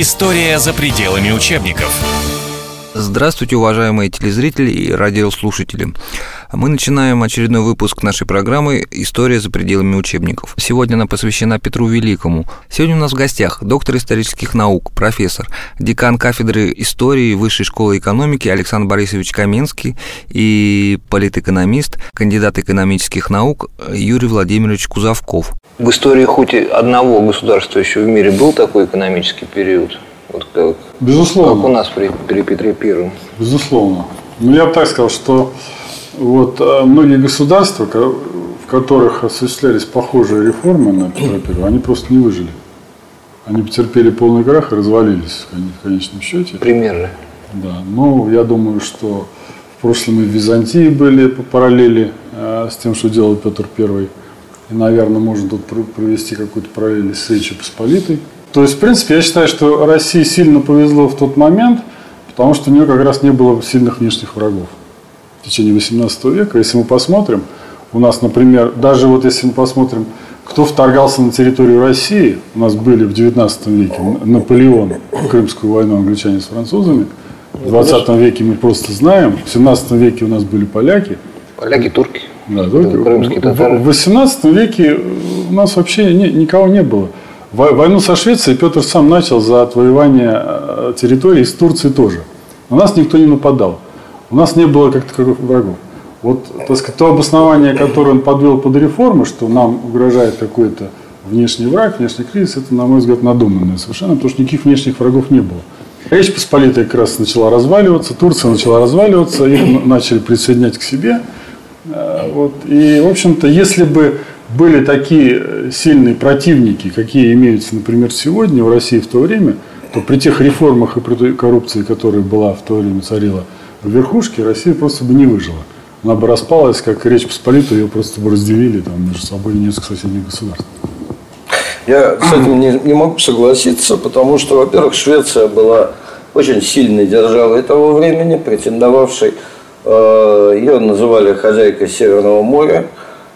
История за пределами учебников. Здравствуйте, уважаемые телезрители и радиослушатели. Мы начинаем очередной выпуск нашей программы «История за пределами учебников». Сегодня она посвящена Петру Великому. Сегодня у нас в гостях доктор исторических наук, профессор, декан кафедры истории Высшей школы экономики Александр Борисович Каменский и политэкономист, кандидат экономических наук Юрий Владимирович Кузовков. В истории хоть одного государства еще в мире был такой экономический период? Вот как, Безусловно. Как у нас при, при Петре Первом. Безусловно. Ну, я бы так сказал, что вот э, многие государства, в которых осуществлялись похожие реформы на Петра Первого, они просто не выжили. Они потерпели полный крах и развалились в конечном счете. Примеры. Да. Ну, я думаю, что в прошлом и в Византии были по параллели э, с тем, что делал Петр Первый. И, наверное, можно тут провести какую-то параллель с Речью Посполитой. То есть, в принципе, я считаю, что России сильно повезло в тот момент, потому что у нее как раз не было сильных внешних врагов течение 18 века. Если мы посмотрим, у нас, например, даже вот если мы посмотрим, кто вторгался на территорию России, у нас были в 19 веке Наполеон, Крымскую войну англичане с французами, в 20 веке мы просто знаем, в 17 веке у нас были поляки. Поляки, турки. Да, турки. Крымские татары. В 18 веке у нас вообще никого не было. Войну со Швецией Петр сам начал за отвоевание э, территории с Турции тоже. На нас никто не нападал. У нас не было как таковых врагов. Вот так сказать, то обоснование, которое он подвел под реформы, что нам угрожает какой-то внешний враг, внешний кризис, это, на мой взгляд, надуманное совершенно, потому что никаких внешних врагов не было. Речь Посполитая как раз начала разваливаться, Турция начала разваливаться, их начали присоединять к себе. Э, вот. И, в общем-то, если бы были такие э, сильные противники, какие имеются, например, сегодня в России в то время, то при тех реформах и при той коррупции, которая была в то время царила в верхушке, Россия просто бы не выжила. Она бы распалась, как Речь Посполитая, ее просто бы разделили там, между собой несколько соседних государств. Я с этим не, не могу согласиться, потому что, во-первых, Швеция была очень сильной державой того времени, претендовавшей, э, ее называли хозяйкой Северного моря,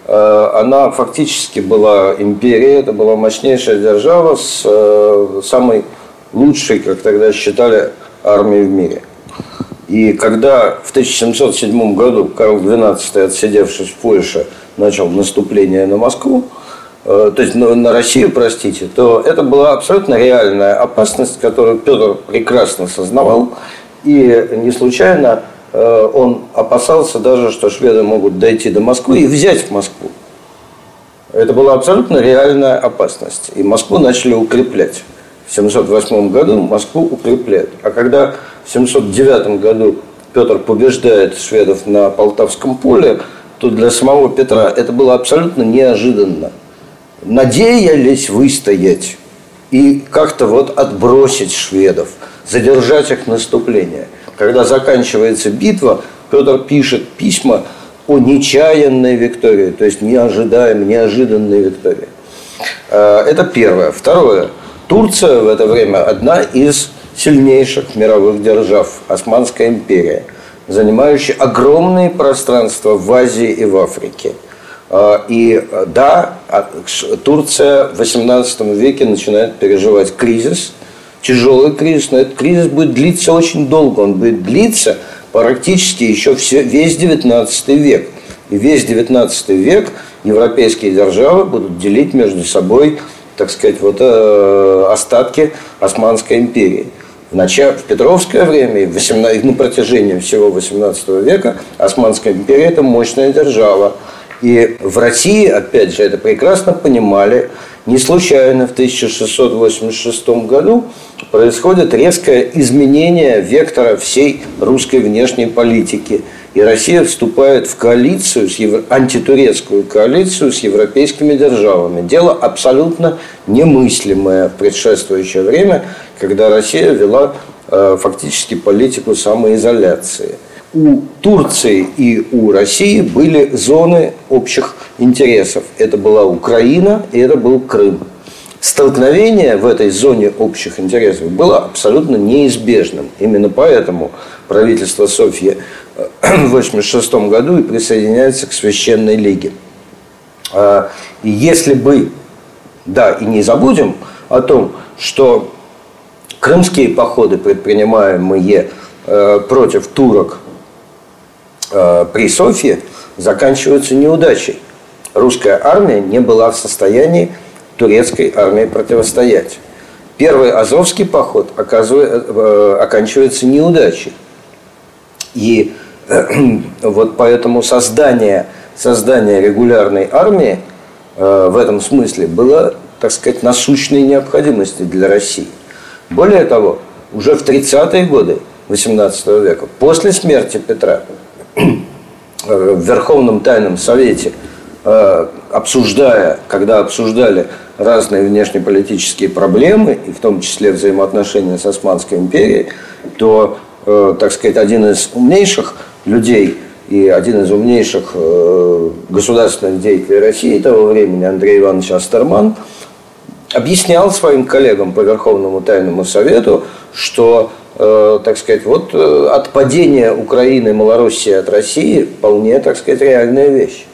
Э, она фактически была империей, это была мощнейшая держава с э, самой лучшей, как тогда считали, армией в мире. И когда в 1707 году Карл XII, отсидевшись в Польше, начал наступление на Москву, э, то есть на Россию, простите, то это была абсолютно реальная опасность, которую Петр прекрасно сознавал. И не случайно Э, он опасался даже, что шведы могут дойти до Москвы и взять Москву. Это была абсолютно реальная опасность. И Москву начали укреплять. В 708 году Москву укрепляют. А когда в 709 году Петр побеждает шведов на Полтавском поле, то для самого Петра это было абсолютно неожиданно. Надеялись выстоять и как-то вот отбросить шведов, задержать их наступление – когда заканчивается битва, Петр пишет письма о нечаянной виктории, то есть не ожидаем неожиданной виктории. Э, это первое. Второе. Турция в это время одна из сильнейших мировых держав, Османская империя, занимающая огромные пространства в Азии и в Африке. Э, и да, а, Турция в XVIII веке начинает переживать кризис – тяжелый кризис, но этот кризис будет длиться очень долго. Он будет длиться практически еще все, весь 19 век. И весь 19 век европейские державы будут делить между собой, так сказать, вот э, остатки Османской империи. В, начале, в Петровское время, 18, на протяжении всего 18 века, Османская империя – это мощная держава. И в России, опять же, это прекрасно понимали. Не случайно в 1686 году происходит резкое изменение вектора всей русской внешней политики. И Россия вступает в коалицию, с евро... антитурецкую коалицию с европейскими державами. Дело абсолютно немыслимое в предшествующее время, когда Россия вела э, фактически политику самоизоляции у Турции и у России были зоны общих интересов. Это была Украина и это был Крым. Столкновение в этой зоне общих интересов было абсолютно неизбежным. Именно поэтому правительство Софьи 1986 году и присоединяется к Священной Лиге. А, и если бы, да, и не забудем о том, что Крымские походы, предпринимаемые э, против турок э, при Софье, заканчиваются неудачей. Русская армия не была в состоянии турецкой армии противостоять. Первый Азовский поход оказывает, оканчивается неудачей. И вот поэтому создание, создание регулярной армии в этом смысле было, так сказать, насущной необходимостью для России. Более того, уже в 30-е годы XVIII века, после смерти Петра, в Верховном Тайном Совете, э, обсуждая, когда обсуждали разные внешнеполитические проблемы, и в том числе взаимоотношения с Османской империей, то, э, так сказать, один из умнейших людей и один из умнейших э, государственных деятелей России того времени, Андрей Иванович Астерман, объяснял своим коллегам по Верховному Тайному Совету, что, э, так сказать, вот от падения Украины и Малоруссии от России вполне, так сказать, реальная вещь.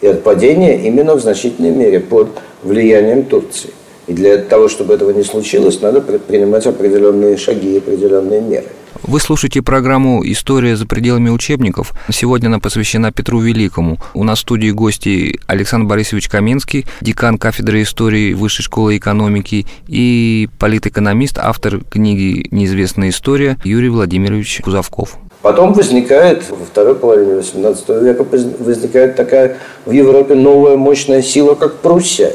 И от падения именно в значительной мере под влиянием Турции. И для того, чтобы этого не случилось, надо предпринимать определенные шаги, определенные меры. Вы слушаете программу «История за пределами учебников». Сегодня она посвящена Петру Великому. У нас в студии гости Александр Борисович Каменский, декан кафедры истории Высшей школы экономики и политэкономист, автор книги «Неизвестная история» Юрий Владимирович Кузовков. Потом возникает, во второй половине XVIII века возникает такая в Европе новая мощная сила, как Пруссия.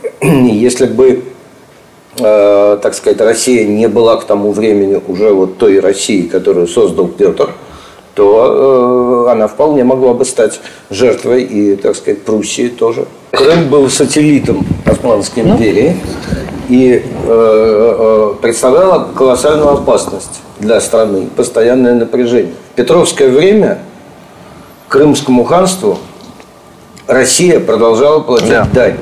Если бы Э, так сказать, Россия не была к тому времени уже вот той Россией, которую создал Петр, то э, она вполне могла бы стать жертвой и, так сказать, Пруссии тоже. Крым был сателлитом Османской ну. империи и э, представляла колоссальную опасность для страны, постоянное напряжение. В Петровское время Крымскому ханству Россия продолжала платить да. дань.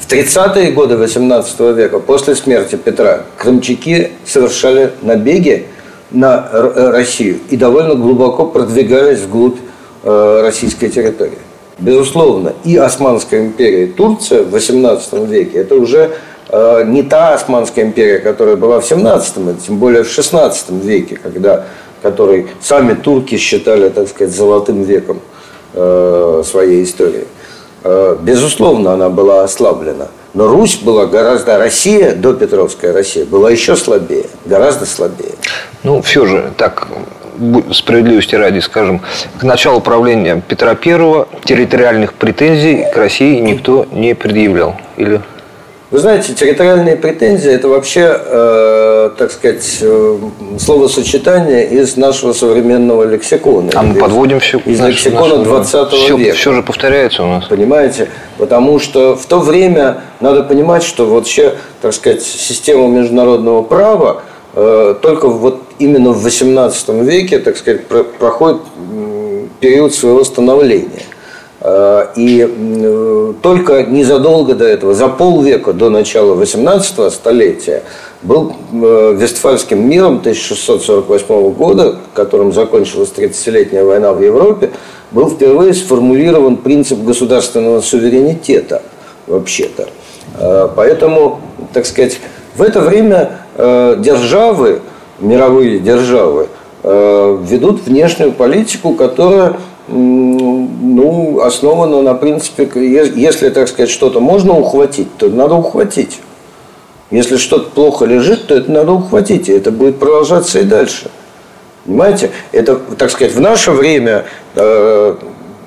В 30-е годы XVIII века, после смерти Петра, крымчаки совершали набеги на э, Россию и довольно глубоко продвигались вглубь э, российской территории. Безусловно, и Османская империя, и Турция в XVIII веке – это уже э, не та Османская империя, которая была в XVII, тем более в XVI веке, когда, который сами турки считали, так сказать, золотым веком своей истории. Э, безусловно, она была ослаблена. Но Русь была гораздо, Россия, до Петровская Россия, была еще слабее, гораздо слабее. Ну, все же, так, справедливости ради, скажем, к началу правления Петра I территориальных претензий к России никто не предъявлял. Или вы знаете, территориальные претензии – это вообще, э, так сказать, э, словосочетание из нашего современного лексикона. А мы подводим все Из лексикона 20 все, века. Все же повторяется у нас. Понимаете? Потому что в то время надо понимать, что вообще, так сказать, система международного права э, только вот именно в 18 веке, так сказать, про, проходит период своего становления. Э, и только незадолго до этого, за полвека до начала 18 столетия, был э, Вестфальским миром 1648 года, которым закончилась 30-летняя война в Европе, был впервые сформулирован принцип государственного суверенитета вообще-то. Э, поэтому, так сказать, в это время державы, мировые державы, ведут внешнюю политику, которая ну, основано на принципе, если, так сказать, что-то можно ухватить, то надо ухватить. Если что-то плохо лежит, то это надо ухватить, и это будет продолжаться и дальше. Понимаете? Это, так сказать, в наше время, э,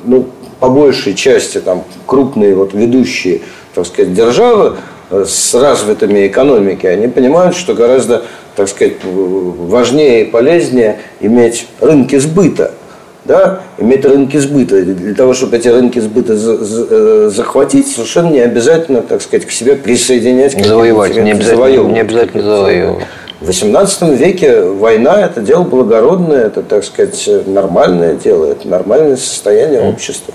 ну, по большей части, там, крупные вот ведущие, так сказать, державы э, с развитыми экономикой, они понимают, что гораздо, так сказать, важнее и полезнее иметь рынки сбыта – да, иметь рынки сбыта. Для того, чтобы эти рынки сбыта э, захватить, совершенно не обязательно, так сказать, к себе присоединять. Завоевать, не обязательно, не обязательно завоевывать. В XVIII веке война – это дело благородное, это, так сказать, нормальное дело, это нормальное состояние общества.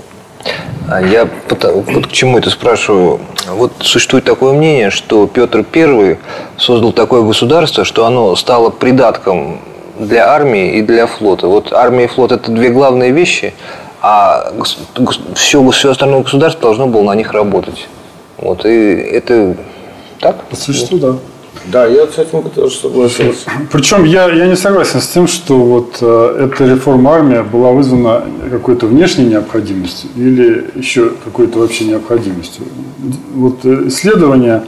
А я вот к чему это спрашиваю. Вот существует такое мнение, что Петр I создал такое государство, что оно стало придатком для армии и для флота. Вот армия и флот – это две главные вещи, а все, все остальное государство должно было на них работать. Вот, и это так? По существу, да. Да, я с этим тоже согласился. Причем я, я не согласен с тем, что вот э, эта реформа армии была вызвана какой-то внешней необходимостью или еще какой-то вообще необходимостью. Вот э, исследования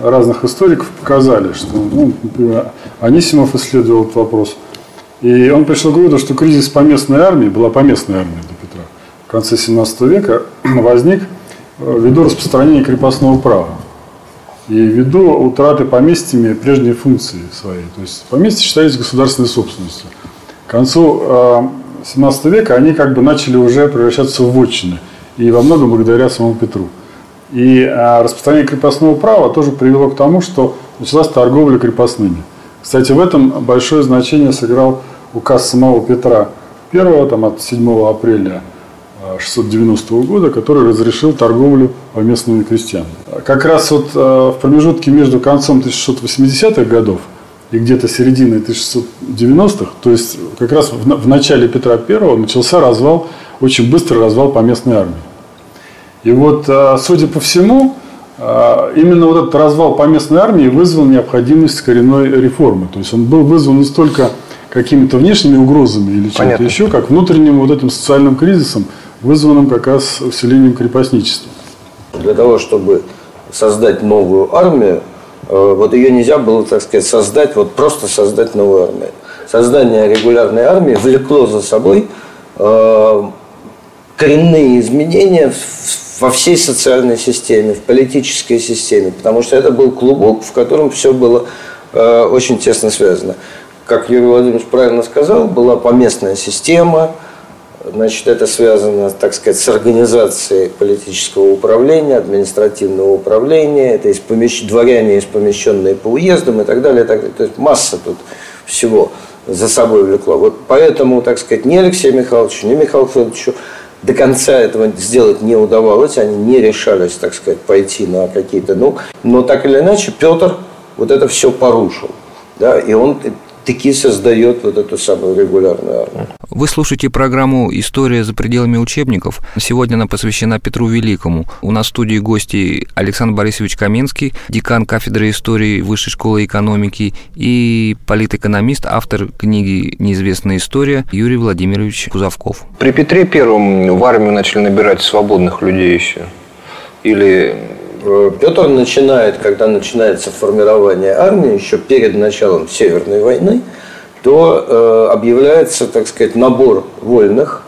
разных историков показали, что, ну, например, Анисимов исследовал этот вопрос, и он пришел к выводу, что кризис поместной армии, была поместная армия до Петра, в конце 17 века возник э, ввиду распространения крепостного права и ввиду утраты поместьями прежней функции своей. То есть поместья считались государственной собственностью. К концу 17 века они как бы начали уже превращаться в вотчины. И во многом благодаря самому Петру. И распространение крепостного права тоже привело к тому, что началась торговля крепостными. Кстати, в этом большое значение сыграл указ самого Петра I там, от 7 апреля 690 года, который разрешил торговлю поместными крестьянами. Как раз вот э, в промежутке между концом 1680-х годов и где-то серединой 1690-х, то есть как раз в начале Петра I начался развал, очень быстрый развал поместной армии. И вот, э, судя по всему, э, именно вот этот развал поместной армии вызвал необходимость коренной реформы. То есть он был вызван не столько какими-то внешними угрозами или чем-то еще, как внутренним вот этим социальным кризисом, вызванным как раз усилением крепостничества. Для того, чтобы создать новую армию, э, вот ее нельзя было, так сказать, создать, вот просто создать новую армию. Создание регулярной армии влекло за собой э, коренные изменения во всей социальной системе, в политической системе, потому что это был клубок, в котором все было э, очень тесно связано. Как Юрий Владимирович правильно сказал, была поместная система, Значит, это связано, так сказать, с организацией политического управления, административного управления, это из помещ... дворяне, из помещенные по уездам и так далее, и так далее. То есть масса тут всего за собой влекло. Вот поэтому, так сказать, ни Алексею Михайловичу, ни Михаилу Федоровичу до конца этого сделать не удавалось, они не решались, так сказать, пойти на какие-то, ну, но так или иначе Петр вот это все порушил. Да, и он таки создает вот эту самую регулярную армию. Вы слушаете программу «История за пределами учебников». Сегодня она посвящена Петру Великому. У нас в студии гости Александр Борисович Каменский, декан кафедры истории Высшей школы экономики и политэкономист, автор книги «Неизвестная история» Юрий Владимирович Кузовков. При Петре Первом в армию начали набирать свободных людей еще? Или Петр начинает, когда начинается формирование армии, еще перед началом Северной войны, то э, объявляется, так сказать, набор вольных.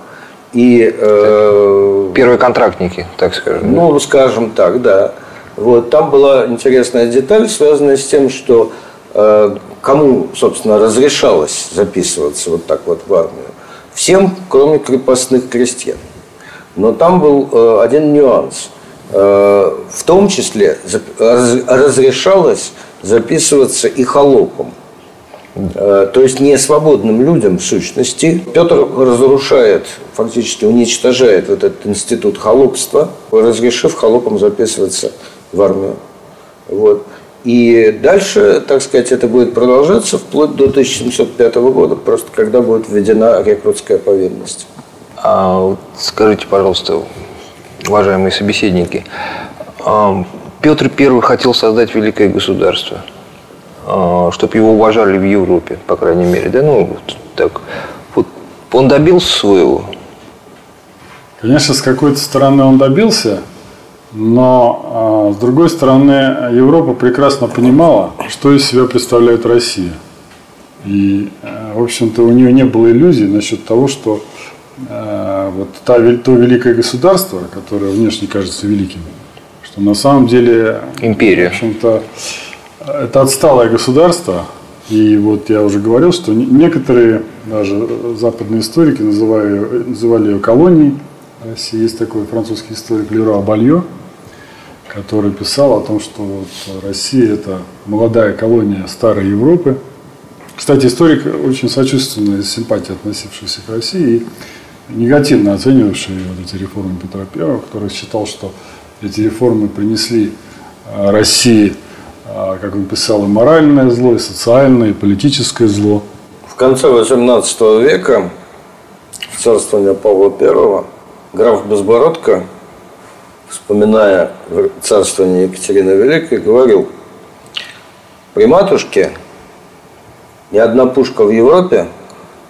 И, э, Первые контрактники, так скажем. Ну, да? скажем так, да. Вот, там была интересная деталь, связанная с тем, что э, кому, собственно, разрешалось записываться вот так вот в армию? Всем, кроме крепостных крестьян. Но там был э, один нюанс – Э, в том числе разрешалось записываться и холопом. Э, то есть не свободным людям в сущности. Петр разрушает, фактически уничтожает вот этот институт холопства, разрешив холопам записываться в армию. Вот. И дальше, так сказать, это будет продолжаться вплоть до 1705 года, просто когда будет введена рекрутская повинность. А вот скажите, пожалуйста, уважаемые собеседники, Петр I хотел создать великое государство, а, чтобы его уважали в Европе, по крайней мере. Да, ну, вот так. Вот он добился своего. Конечно, с какой-то стороны он добился, но а, с другой стороны Европа прекрасно понимала, что из себя представляет Россия. И, а, в общем-то, у нее не было иллюзий насчет того, что Вот та, то великое государство, которое внешне кажется великим, что на самом деле... Империя. В общем-то, это отсталое государство. И вот я уже говорил, что некоторые, даже западные историки, называли, называли ее колонией России. Есть такой французский историк Леруа Балье, который писал о том, что вот Россия – это молодая колония старой Европы. Кстати, историк очень сочувственно и с симпатией относившийся к России. И негативно оценивавший вот эти реформы Петра I, который считал, что эти реформы принесли а, России, а, как он писал, и моральное зло, и социальное, и политическое зло. В конце XVIII века, в царствование Павла I, граф Безбородко, вспоминая царствование Екатерины Великой, говорил, При матушке ни одна пушка в Европе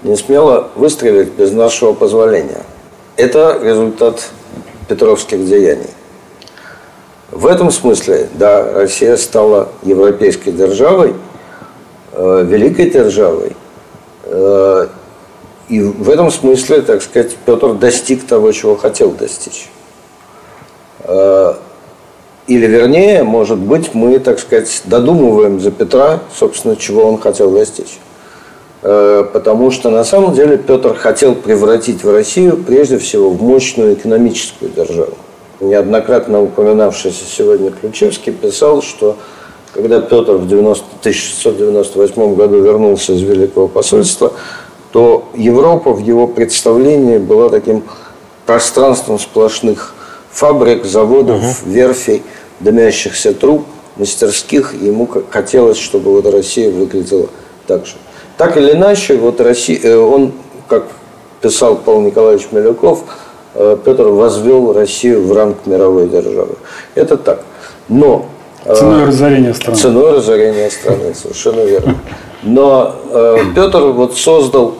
не смела выстрелить без нашего позволения. Это результат петровских деяний. В этом смысле, да, Россия стала европейской державой, э, великой державой. Э, и в этом смысле, так сказать, Петр достиг того, чего хотел достичь. Э, или вернее, может быть, мы, так сказать, додумываем за Петра, собственно, чего он хотел достичь. Э, потому что на самом деле Петр хотел превратить в Россию прежде всего в мощную экономическую державу. Неоднократно упоминавшийся сегодня Ключевский писал, что когда Петр в 90, 1698 году вернулся из Великого посольства, то Европа в его представлении была таким пространством сплошных фабрик, заводов, угу. верфей, дымящихся труб, мастерских. Ему хотелось, чтобы вот Россия выглядела так же. Так или иначе, вот Россия, э, он, как писал Павел Николаевич Милюков, э, Петр возвел Россию в ранг мировой державы. Это так. Но э, Ценой разорения страны. Ценой разорения страны, совершенно верно. Но э, Петр вот создал,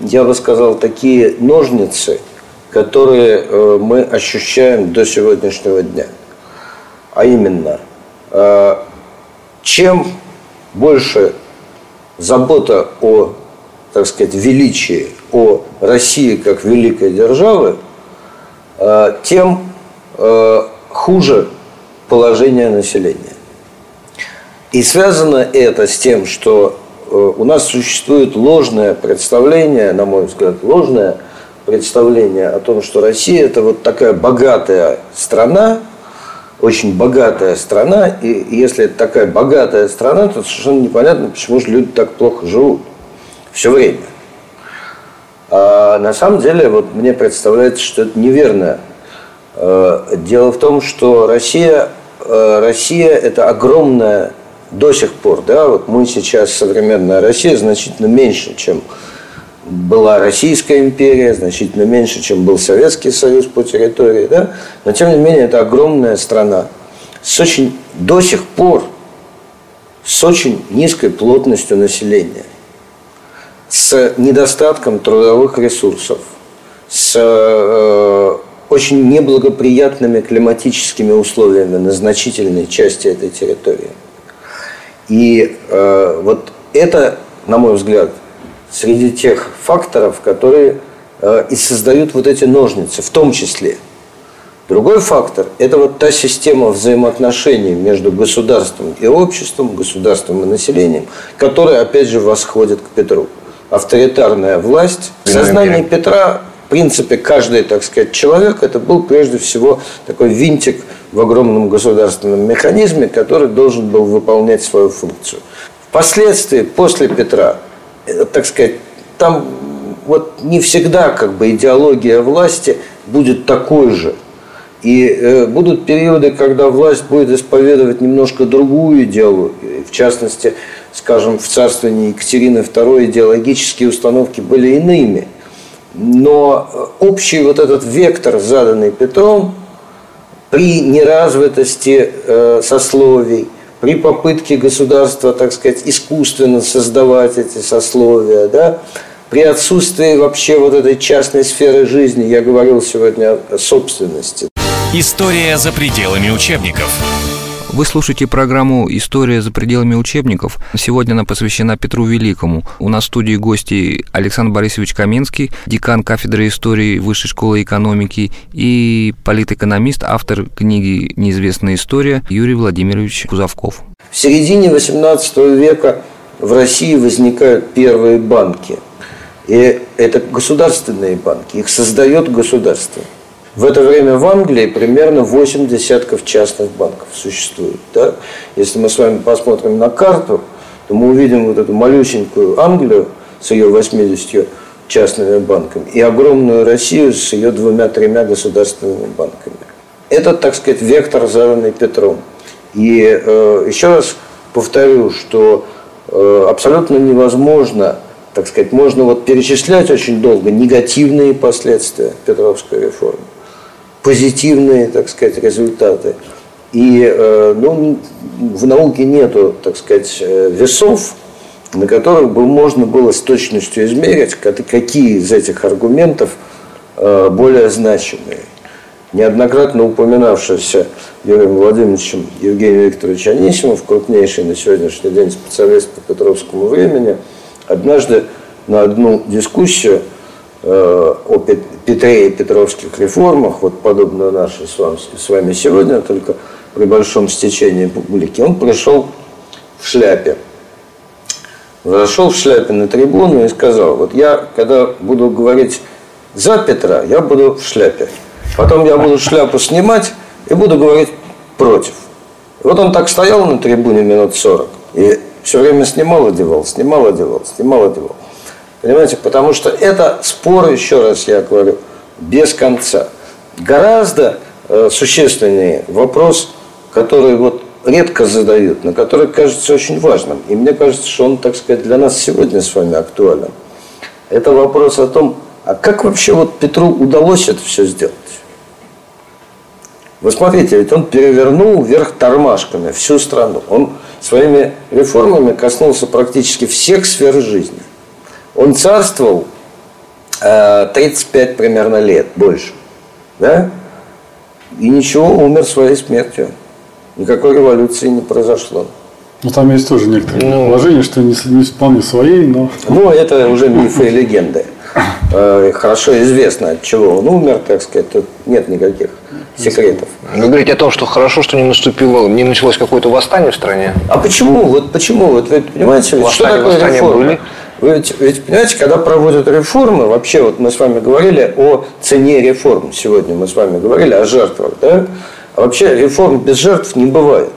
я бы сказал, такие ножницы, которые э, мы ощущаем до сегодняшнего дня. А именно, э, чем больше забота о, так сказать, величии, о России как великой державы, э, тем э, хуже положение населения. И связано это с тем, что э, у нас существует ложное представление, на мой взгляд, ложное представление о том, что Россия это вот такая богатая страна, очень богатая страна, и если это такая богатая страна, то совершенно непонятно, почему же люди так плохо живут все время. А на самом деле, вот мне представляется, что это неверно. Э, дело в том, что Россия, э, Россия это огромная до сих пор, да, вот мы сейчас, современная Россия, значительно меньше, чем была Российская империя, значительно меньше, чем был Советский Союз по территории, да? но тем не менее это огромная страна с очень до сих пор с очень низкой плотностью населения, с недостатком трудовых ресурсов, с э, очень неблагоприятными климатическими условиями на значительной части этой территории. И э, вот это, на мой взгляд, среди тех факторов, которые э, и создают вот эти ножницы, в том числе. Другой фактор – это вот та система взаимоотношений между государством и обществом, государством и населением, которая, опять же, восходит к Петру. Авторитарная власть. В сознании Петра, в принципе, каждый, так сказать, человек – это был прежде всего такой винтик в огромном государственном механизме, который должен был выполнять свою функцию. Впоследствии, после Петра, так сказать, там вот не всегда как бы идеология власти будет такой же. И э, будут периоды, когда власть будет исповедовать немножко другую идеологию. В частности, скажем, в царствовании Екатерины II идеологические установки были иными. Но э, общий вот этот вектор, заданный Петром, при неразвитости э, сословий – при попытке государства, так сказать, искусственно создавать эти сословия, да, при отсутствии вообще вот этой частной сферы жизни, я говорил сегодня о собственности. История за пределами учебников. Вы слушаете программу «История за пределами учебников». Сегодня она посвящена Петру Великому. У нас в студии гости Александр Борисович Каменский, декан кафедры истории Высшей школы экономики и политэкономист, автор книги «Неизвестная история» Юрий Владимирович Кузовков. В середине XVIII века в России возникают первые банки. И это государственные банки. Их создает государство. В это время в Англии примерно 8 десятков частных банков существует. Да? Если мы с вами посмотрим на карту, то мы увидим вот эту малюсенькую Англию с ее 80 частными банками и огромную Россию с ее двумя-тремя государственными банками. Это, так сказать, вектор, заданный Петром. И э, еще раз повторю, что э, абсолютно невозможно, так сказать, можно вот перечислять очень долго негативные последствия Петровской реформы позитивные, так сказать, результаты. И э, ну, в науке нету, так сказать, э, весов, на которых бы можно было с точностью измерить, какие из этих аргументов э, более значимые. Неоднократно упоминавшийся Юрием Владимировичем Евгений Викторович Анисимов, крупнейший на сегодняшний день специалист по Петровскому времени, однажды на одну дискуссию о Петре и Петровских реформах, вот подобную нашей с вами сегодня, только при большом стечении публики, он пришел в шляпе. Зашел в шляпе на трибуну и сказал, вот я, когда буду говорить за Петра, я буду в шляпе. Потом я буду шляпу снимать и буду говорить против. И вот он так стоял на трибуне минут 40 и все время снимал, одевал, снимал, одевал, снимал, одевал. Понимаете, потому что это спор, еще раз я говорю, без конца. Гораздо э, существеннее вопрос который вот редко задают, но который кажется очень важным. И мне кажется, что он, так сказать, для нас сегодня с вами актуален. Это вопрос о том, а как вообще вот Петру удалось это все сделать? Вы смотрите, ведь он перевернул вверх тормашками всю страну. Он своими реформами коснулся практически всех сфер жизни. Он царствовал 35 э, примерно лет, больше. Да? И ничего, умер своей смертью никакой революции не произошло. Ну, там есть тоже некоторые ну, положения, что не, не вполне своей, но... Ну, это уже мифы и легенды. Э, хорошо известно, от чего он умер, так сказать, тут нет никаких секретов. Вы говорите о том, что хорошо, что не наступило, не началось какое-то восстание в стране. А почему? Вот почему? Вот вы понимаете, ведь, что такое реформа? Были? Ведь, ведь понимаете, когда проводят реформы, вообще вот мы с вами говорили о цене реформ. Сегодня мы с вами говорили о жертвах, да? А вообще реформ без жертв не бывает.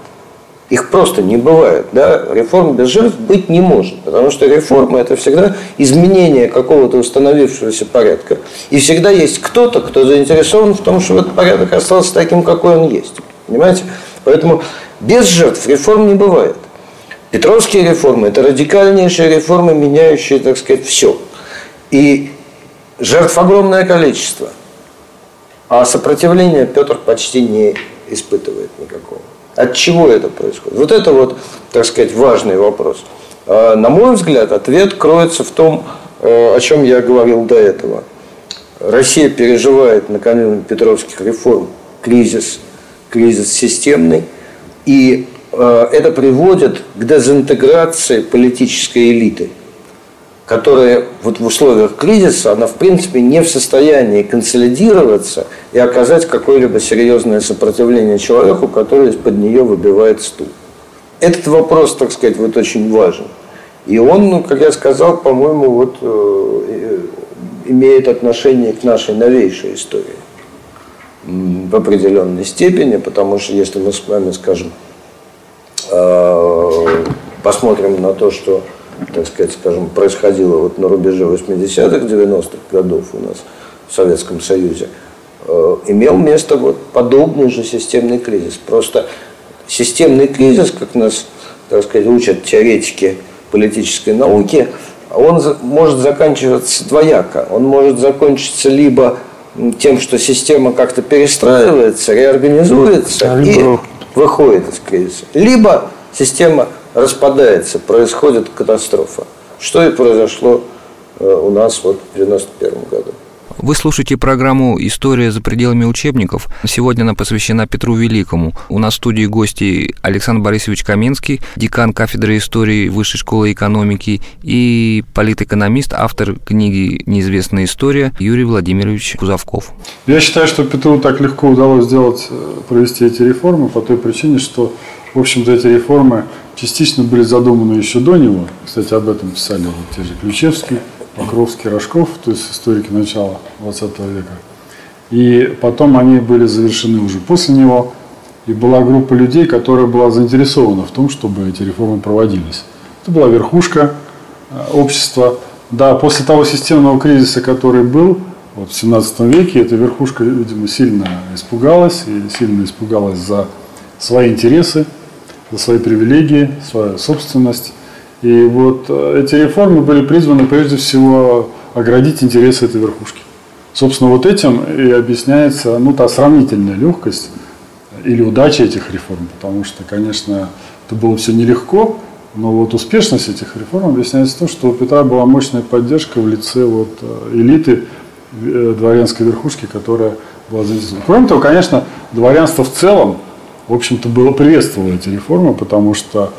Их просто не бывает. Да? Реформ без жертв быть не может. Потому что реформа – это всегда изменение какого-то установившегося порядка. И всегда есть кто-то, кто заинтересован в том, чтобы этот порядок остался таким, какой он есть. Понимаете? Поэтому без жертв реформ не бывает. Петровские реформы – это радикальнейшие реформы, меняющие, так сказать, все. И жертв огромное количество – а сопротивления Петр почти не испытывает никакого. От чего это происходит? Вот это вот, так сказать, важный вопрос. А, на мой взгляд, ответ кроется в том, э, о чем я говорил до этого. Россия переживает накануне Петровских реформ кризис, кризис системный, и это приводит к дезинтеграции политической элиты – которая вот в условиях кризиса, она в принципе не в состоянии консолидироваться и оказать какое-либо серьезное сопротивление человеку, который из-под нее выбивает стул. Этот вопрос, так сказать, вот очень важен. И он, ну, как я сказал, по-моему, вот э, имеет отношение к нашей новейшей истории в определенной степени, потому что если мы с вами, скажем, э, посмотрим на то, что так сказать, скажем, происходило вот на рубеже 80-х, 90-х годов у нас в Советском Союзе, э, имел место вот подобный же системный кризис. Просто системный кризис, как нас, так сказать, учат теоретики политической науки, он может заканчиваться двояко. Он может закончиться либо тем, что система как-то перестраивается, реорганизуется а и выходит из кризиса. Либо система распадается, происходит катастрофа. Что и произошло э, у нас вот в 91 году. Вы слушаете программу «История за пределами учебников». Сегодня она посвящена Петру Великому. У нас в студии гости Александр Борисович Каменский, декан кафедры истории Высшей школы экономики и политэкономист, автор книги «Неизвестная история» Юрий Владимирович Кузовков. Я считаю, что Петру так легко удалось сделать, э, провести эти реформы по той причине, что, в общем-то, эти реформы частично были задуманы еще до него. Кстати, об этом писали вот те же Ключевский, Покровский, Рожков, то есть историки начала 20 века. И потом они были завершены уже после него. И была группа людей, которая была заинтересована в том, чтобы эти реформы проводились. Это была верхушка э, общества. Да, после того системного кризиса, который был вот, в 17 веке, эта верхушка, видимо, сильно испугалась и сильно испугалась за свои интересы, за свои привилегии, свою собственность. И вот э, эти реформы были призваны прежде всего оградить интересы этой верхушки. Собственно, вот этим и объясняется ну, та сравнительная легкость или удача этих реформ, потому что, конечно, это было все нелегко, но вот успешность этих реформ объясняется тем, что у Петра была мощная поддержка в лице вот э, элиты э, дворянской верхушки, которая была задействована. Кроме того, конечно, дворянство в целом, в общем-то, было приветствовало эти реформы, потому что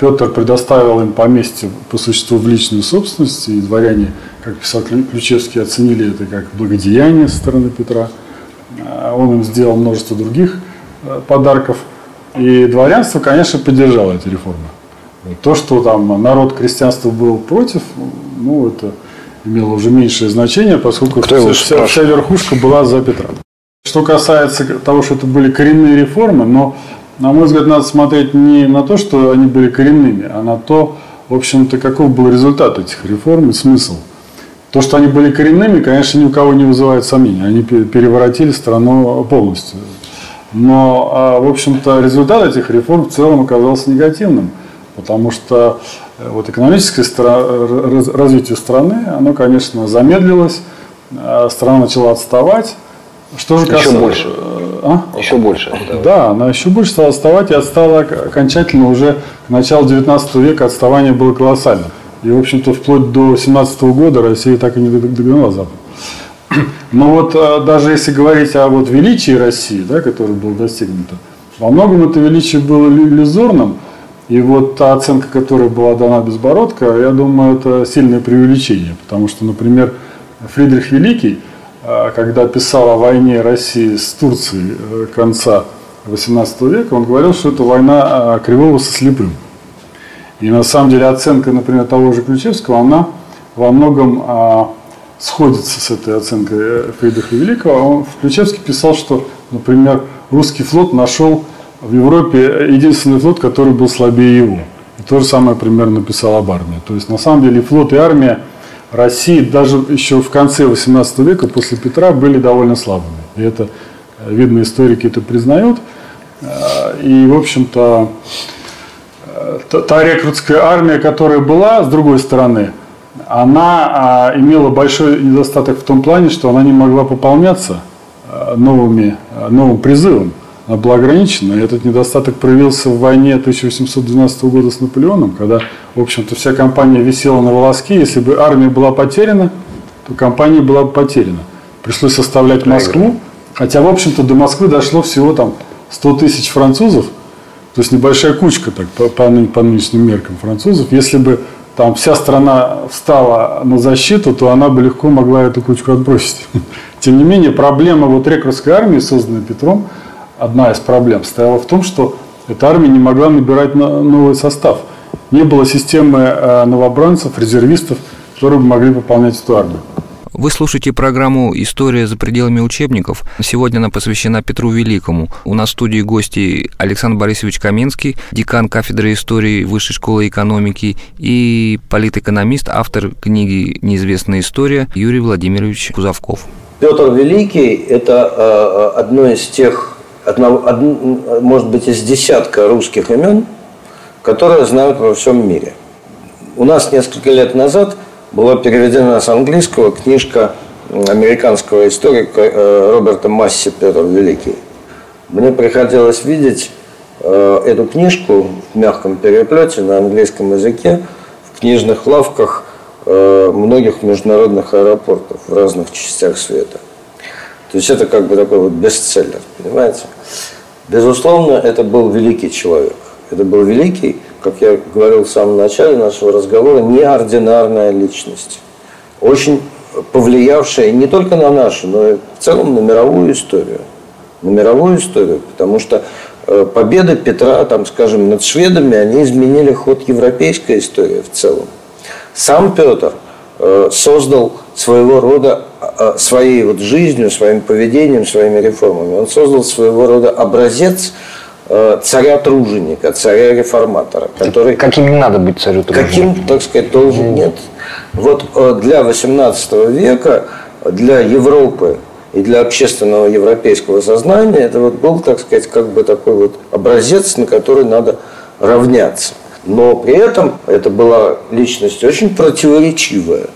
Петр предоставил им поместье по существу в личную собственность, и дворяне, как писал Ключевский, оценили это как благодеяние со стороны Петра. Он им сделал множество других подарков. И дворянство, конечно, поддержало эти реформы. То, что там народ крестьянства был против, ну, это имело уже меньшее значение, поскольку вся, вся, вся верхушка была за Петра. Что касается того, что это были коренные реформы, но, на мой взгляд, надо смотреть не на то, что они были коренными, а на то, в общем-то, каков был результат этих реформ и смысл. То, что они были коренными, конечно, ни у кого не вызывает сомнений. Они переворотили страну полностью. Но, а, в общем-то, результат этих реформ в целом оказался негативным. Потому что э, вот экономическое развитие страны, оно, конечно, замедлилось, э, страна начала отставать. Что же касается... Еще больше. Э, а? Еще больше. Отставать. Да, она еще больше стала отставать и отстала окончательно уже к началу 19 века отставание было колоссальным. И, в общем-то, вплоть до 17 года Россия так и не догнала Запад. Но вот даже если говорить о вот величии России, да, которое было достигнуто, во многом это величие было иллюзорным, и вот та оценка, которая была дана Безбородко, я думаю, это сильное преувеличение. Потому что, например, Фридрих Великий, когда писал о войне России с Турцией э, конца XVIII века, он говорил, что это война а, Кривого со слепым. И на самом деле оценка, например, того же Ключевского, она во многом а, сходится с этой оценкой э, Фридриха Великого. Он в Ключевске писал, что, например, русский флот нашел в Европе единственный флот, который был слабее его. И то же самое примерно писал об армии. То есть на самом деле флот и армия России даже еще в конце 18 века после Петра были довольно слабыми. И это, э, видно, историки это признают. Э, и, в общем-то, э, та рекрутская армия, которая была, с другой стороны, она а, имела большой недостаток в том плане, что она не могла пополняться новыми, новым призывом была ограничена. И этот недостаток проявился в войне 1812 года с Наполеоном, когда, в общем-то, вся компания висела на волоске. Если бы армия была потеряна, то компания была бы потеряна. Пришлось составлять Москву, хотя, в общем-то, до Москвы дошло всего там 100 тысяч французов, то есть небольшая кучка так, по, по, по нынешним меркам французов. Если бы там вся страна встала на защиту, то она бы легко могла эту кучку отбросить. Тем не менее, проблема вот рекрутской армии, созданной Петром, одна из проблем стояла в том, что эта армия не могла набирать новый состав. Не было системы э, новобранцев, резервистов, которые бы могли пополнять эту армию. Вы слушаете программу «История за пределами учебников». Сегодня она посвящена Петру Великому. У нас в студии гости Александр Борисович Каменский, декан кафедры истории Высшей школы экономики и политэкономист, автор книги «Неизвестная история» Юрий Владимирович Кузовков. Петр Великий – это э, одно из тех одного, од, может быть, из десятка русских имен, которые знают во всем мире. У нас несколько лет назад была переведена с английского книжка американского историка э, Роберта Масси «Петр Великий». Мне приходилось видеть э, эту книжку в мягком переплете на английском языке в книжных лавках э, многих международных аэропортов в разных частях света. То есть это как бы такой вот бестселлер, понимаете? Безусловно, это был великий человек. Это был великий, как я говорил в самом начале нашего разговора, неординарная личность. Очень повлиявшая не только на нашу, но и в целом на мировую историю. На мировую историю, потому что э, победы Петра, там, скажем, над шведами, они изменили ход европейской истории в целом. Сам Петр э, создал своего рода а, своей вот жизнью, своим поведением, своими реформами. Он создал своего рода образец э, царя-труженика, царя-реформатора, который... Каким не надо быть царю-труженику? Каким, так сказать, должен нет. Вот э, для XVIII века, для Европы и для общественного европейского сознания это вот был, так сказать, как бы такой вот образец, на который надо равняться. Но при этом это была личность очень противоречивая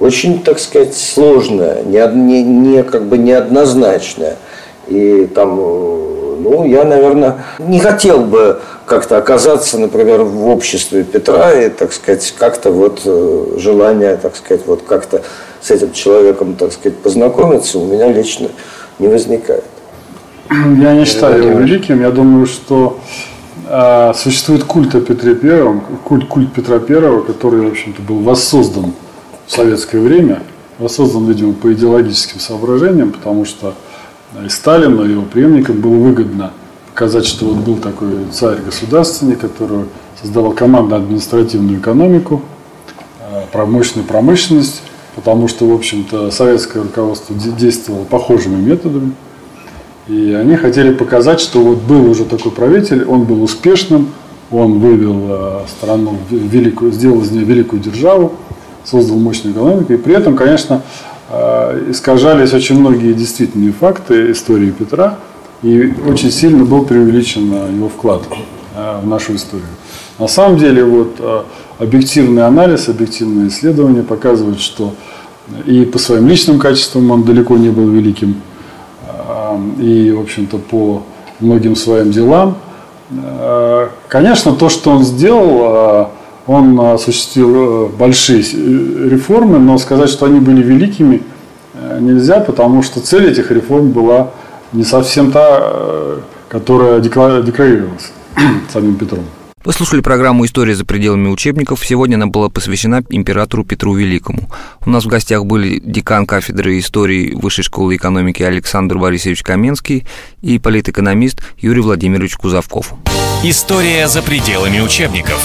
очень, так сказать, сложная, не, не, не, как бы неоднозначная. И там э, ну, я, наверное, не хотел бы как-то оказаться, например, в обществе Петра и, так сказать, как-то вот э, желание, так сказать, вот как-то с этим человеком, так сказать, познакомиться у меня лично не возникает. Я не считаю его великим. Я думаю, что э, существует культ о Петре Первом, культ, культ Петра Первого, который, в общем-то, был воссоздан в советское время, воссоздан, видимо, по идеологическим соображениям, потому что и Сталину, и его преемникам было выгодно показать, что вот был такой царь-государственник, который создавал командно-административную экономику, э, промышленную промышленность, потому что, в общем-то, советское руководство действовало похожими методами. И они хотели показать, что вот был уже такой правитель, он был успешным, он вывел э, страну в великую, сделал из нее великую державу, создал мощную экономику. И при этом, конечно, э, искажались очень многие действительные факты истории Петра, и очень сильно был преувеличен э, его вклад в нашу историю. На самом деле, вот объективный анализ, объективные исследования показывают, что и по своим личным качествам он далеко не был великим, и, в общем-то, по многим своим делам. Э, конечно, то, что он сделал, э, он осуществил э, большие реформы, но сказать, что они были великими, нельзя, потому что цель этих реформ была не совсем та, которая декларировалась самим Петром. Вы слушали программу «История за пределами учебников». Сегодня она была посвящена императору Петру Великому. У нас в гостях были декан кафедры истории Высшей школы экономики Александр Борисович Каменский и политэкономист Юрий Владимирович Кузовков. «История за пределами учебников».